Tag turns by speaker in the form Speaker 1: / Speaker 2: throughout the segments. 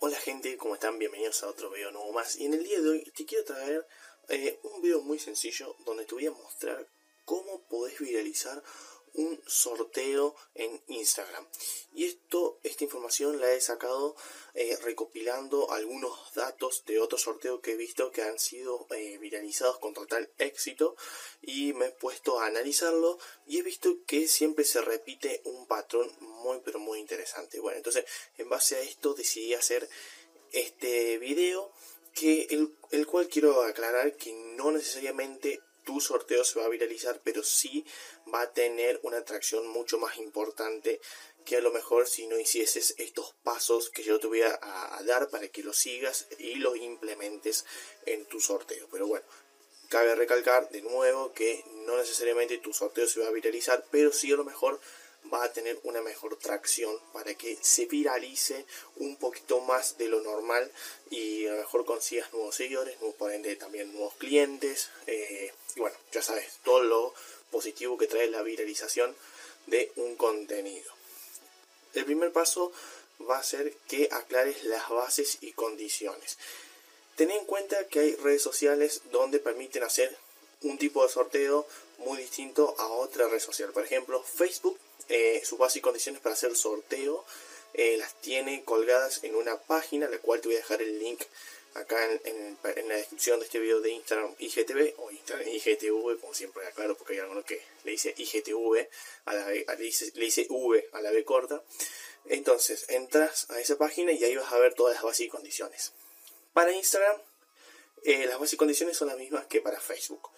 Speaker 1: Hola gente, ¿cómo están? Bienvenidos a otro video nuevo más. Y en el día de hoy te quiero traer eh, un video muy sencillo donde te voy a mostrar cómo podés viralizar un sorteo en Instagram. Y esto, esta información la he sacado eh, recopilando algunos datos de otros sorteos que he visto que han sido eh, viralizados con total éxito y me he puesto a analizarlo y he visto que siempre se repite un patrón muy pero muy interesante. Bueno, entonces en base a esto decidí hacer este video que el, el cual quiero aclarar que no necesariamente tu sorteo se va a viralizar, pero sí va a tener una atracción mucho más importante que a lo mejor si no hicieses estos pasos que yo te voy a, dar para que los sigas y los implementes en tu sorteo. Pero bueno, cabe recalcar de nuevo que no necesariamente tu sorteo se va a viralizar, pero sí a lo mejor va a tener una mejor tracción para que se viralice un poquito más de lo normal y a lo mejor consigas nuevos seguidores, por también nuevos clientes eh, y bueno, ya sabes, todo lo positivo que trae la viralización de un contenido. El primer paso va a ser que aclares las bases y condiciones. Ten en cuenta que hay redes sociales donde permiten hacer un tipo de sorteo muy distinto a otra red social. Por ejemplo, Facebook eh, sus bases y condiciones para hacer sorteo eh, las tiene colgadas en una página, la cual te voy a dejar el link acá en, la descripción de este video de Instagram IGTV o Instagram IGTV, como siempre aclaro, porque hay algunos que le dice IGTV, a la le, dice, le dice V a la B corta. Entonces, entras a esa página y ahí vas a ver todas las bases y condiciones. Para Instagram, eh, las bases y condiciones son las mismas que para Facebook.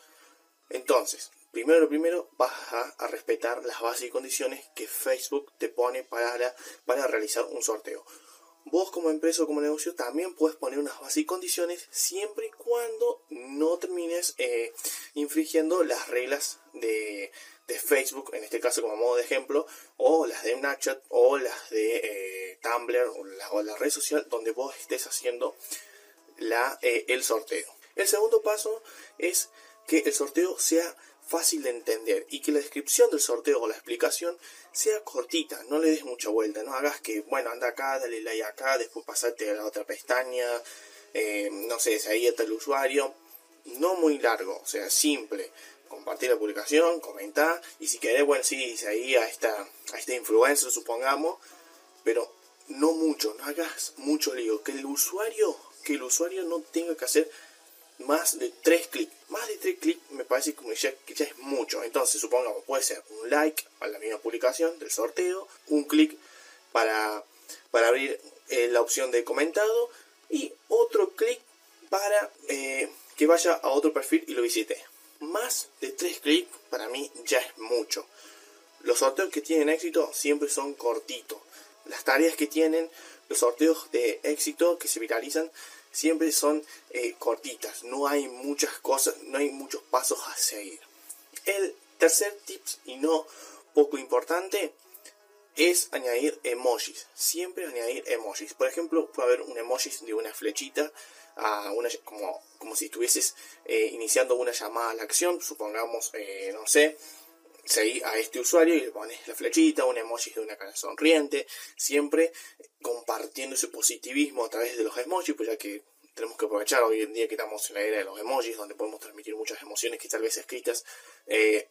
Speaker 1: Entonces, primero lo primero, vas a, respetar las bases y condiciones que Facebook te pone para, para realizar un sorteo. Vos como empresa o como negocio también puedes poner unas bases y condiciones siempre y cuando no termines eh, infringiendo las reglas de, Facebook, en este caso como modo de ejemplo, o las de Snapchat o las de eh, Tumblr o la, o la, red social donde vos estés haciendo la, eh, el sorteo. El segundo paso es que el sorteo sea fácil de entender y que la descripción del sorteo o la explicación sea cortita, no le des mucha vuelta, no hagas que, bueno, anda acá, dale like acá, después pasate a la otra pestaña, eh, no sé, ahí está el usuario, no muy largo, o sea, simple, compartir la publicación, comentar, y si querés, bueno, sí, ahí a esta, a esta influencer, supongamos, pero no mucho, no hagas mucho lío, que el usuario, que el usuario no tenga que hacer más de tres clics. Más de tres clics me parece como ya, que ya es mucho. Entonces, supongamos, puede ser un like a la misma publicación del sorteo, un clic para, para abrir eh, la opción de comentado y otro clic para eh, que vaya a otro perfil y lo visite. Más de tres clics para mí ya es mucho. Los sorteos que tienen éxito siempre son cortitos. Las tareas que tienen, los sorteos de éxito que se viralizan siempre son eh, cortitas, no hay muchas cosas, no hay muchos pasos a seguir. El tercer tip, y no poco importante, es añadir emojis. Siempre añadir emojis. Por ejemplo, puede haber un emoji de una flechita, a una, como, como si estuvieses eh, iniciando una llamada a la acción, supongamos, eh, no sé, seguir a este usuario y le pones la flechita, un emoji de una cara sonriente, siempre compartiendo ese positivismo a través de los emojis, pues ya que tenemos que aprovechar hoy en día que estamos en la era de los emojis, donde podemos transmitir muchas emociones que tal vez escritas, eh,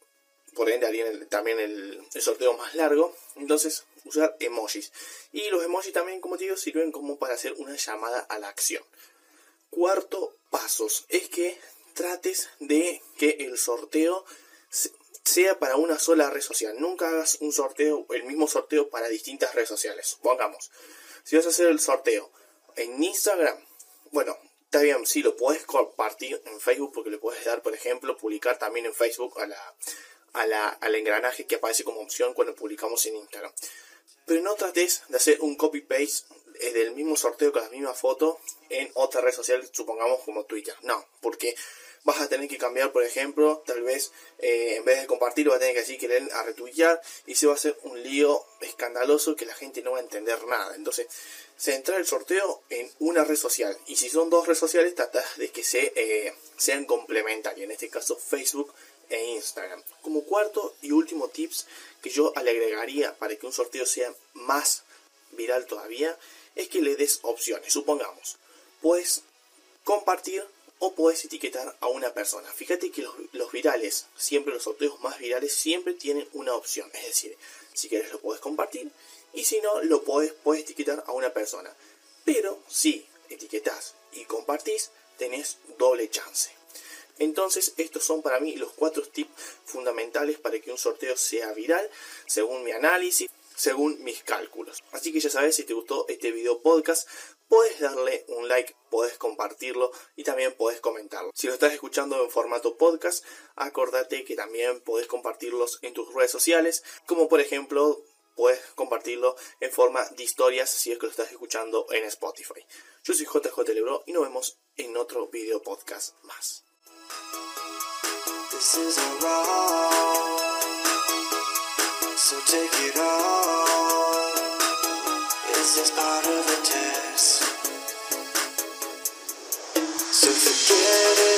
Speaker 1: por ende harían también el, sorteo más largo, entonces usar emojis. Y los emojis también, como te digo, sirven como para hacer una llamada a la acción. Cuarto pasos es que trates de que el sorteo sea para una sola red social. Nunca hagas un sorteo, el mismo sorteo para distintas redes sociales. Supongamos, si vas a hacer el sorteo en Instagram, bueno, está bien, sí, lo puedes compartir en Facebook porque le puedes dar, por ejemplo, publicar también en Facebook a la, a la, al engranaje que aparece como opción cuando publicamos en Instagram. Pero no trates de hacer un copy-paste eh, del mismo sorteo con la misma foto en otra red social, supongamos como Twitter. No, porque vas a tener que cambiar, por ejemplo, tal vez eh, en vez de compartirlo, va a tener que decir que le a retuitear y se va a hacer un lío escandaloso que la gente no va a entender nada. Entonces, centrar el sorteo en una red social y si son dos redes sociales, trata de que se, eh, sean complementarias, en este caso Facebook e Instagram. Como cuarto y último tips que yo le agregaría para que un sorteo sea más viral todavía es que le des opciones. Supongamos, puedes compartir o puedes etiquetar a una persona. Fíjate que los, virales, siempre los sorteos más virales, siempre tienen una opción. Es decir, si quieres lo puedes compartir y si no, lo puedes, puedes etiquetar a una persona. Pero si etiquetas y compartís, tenés doble chance. Entonces, estos son para mí los cuatro tips fundamentales para que un sorteo sea viral, según mi análisis, según mis cálculos. Así que ya sabes, si te gustó este video podcast, puedes darle un like, puedes compartirlo y también puedes comentarlo. Si lo estás escuchando en formato podcast, acordate que también puedes compartirlos en tus redes sociales, como por ejemplo puedes compartirlo en forma de historias si es que lo estás escuchando en Spotify. Yo soy JJ Lebro y nos vemos en otro video podcast más. get it.